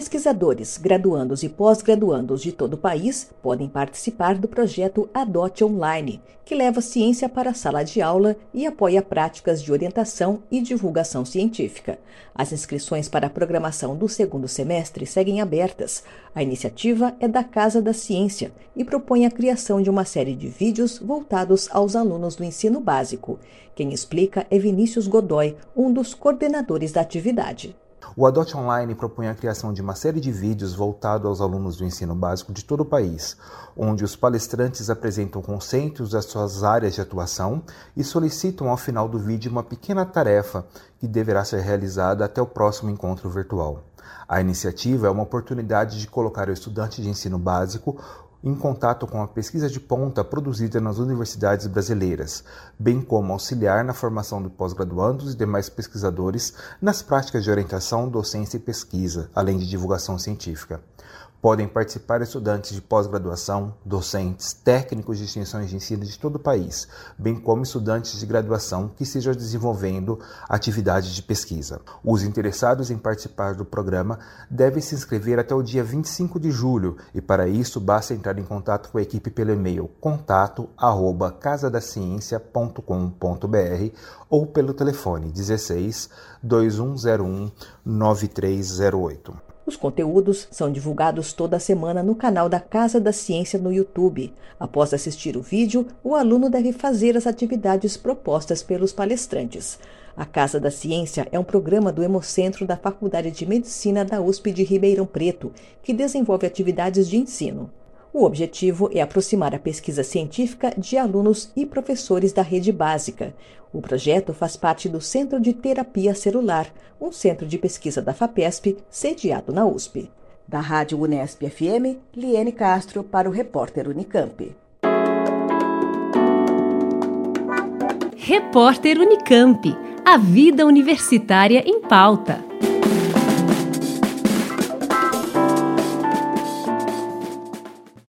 Pesquisadores, graduandos e pós-graduandos de todo o país podem participar do projeto Adote Online, que leva ciência para a sala de aula e apoia práticas de orientação e divulgação científica. As inscrições para a programação do segundo semestre seguem abertas. A iniciativa é da Casa da Ciência e propõe a criação de uma série de vídeos voltados aos alunos do ensino básico. Quem explica é Vinícius Godoy, um dos coordenadores da atividade. O Adote Online propõe a criação de uma série de vídeos voltados aos alunos do ensino básico de todo o país, onde os palestrantes apresentam conceitos das suas áreas de atuação e solicitam ao final do vídeo uma pequena tarefa que deverá ser realizada até o próximo encontro virtual. A iniciativa é uma oportunidade de colocar o estudante de ensino básico em contato com a pesquisa de ponta produzida nas universidades brasileiras, bem como auxiliar na formação de pós-graduandos e demais pesquisadores nas práticas de orientação, docência e pesquisa, além de divulgação científica. Podem participar estudantes de pós-graduação, docentes, técnicos de extensões de ensino de todo o país, bem como estudantes de graduação que estejam desenvolvendo atividades de pesquisa. Os interessados em participar do programa devem se inscrever até o dia 25 de julho e para isso basta entrar em contato com a equipe pelo e-mail contato@casadaciencia.com.br ou pelo telefone 16 2101 9308. Os conteúdos são divulgados toda semana no canal da Casa da Ciência no YouTube. Após assistir o vídeo, o aluno deve fazer as atividades propostas pelos palestrantes. A Casa da Ciência é um programa do Hemocentro da Faculdade de Medicina da USP de Ribeirão Preto, que desenvolve atividades de ensino. O objetivo é aproximar a pesquisa científica de alunos e professores da rede básica. O projeto faz parte do Centro de Terapia Celular, um centro de pesquisa da FAPESP, sediado na USP. Da Rádio Unesp FM, Liene Castro para o repórter Unicamp. Repórter Unicamp. A vida universitária em pauta.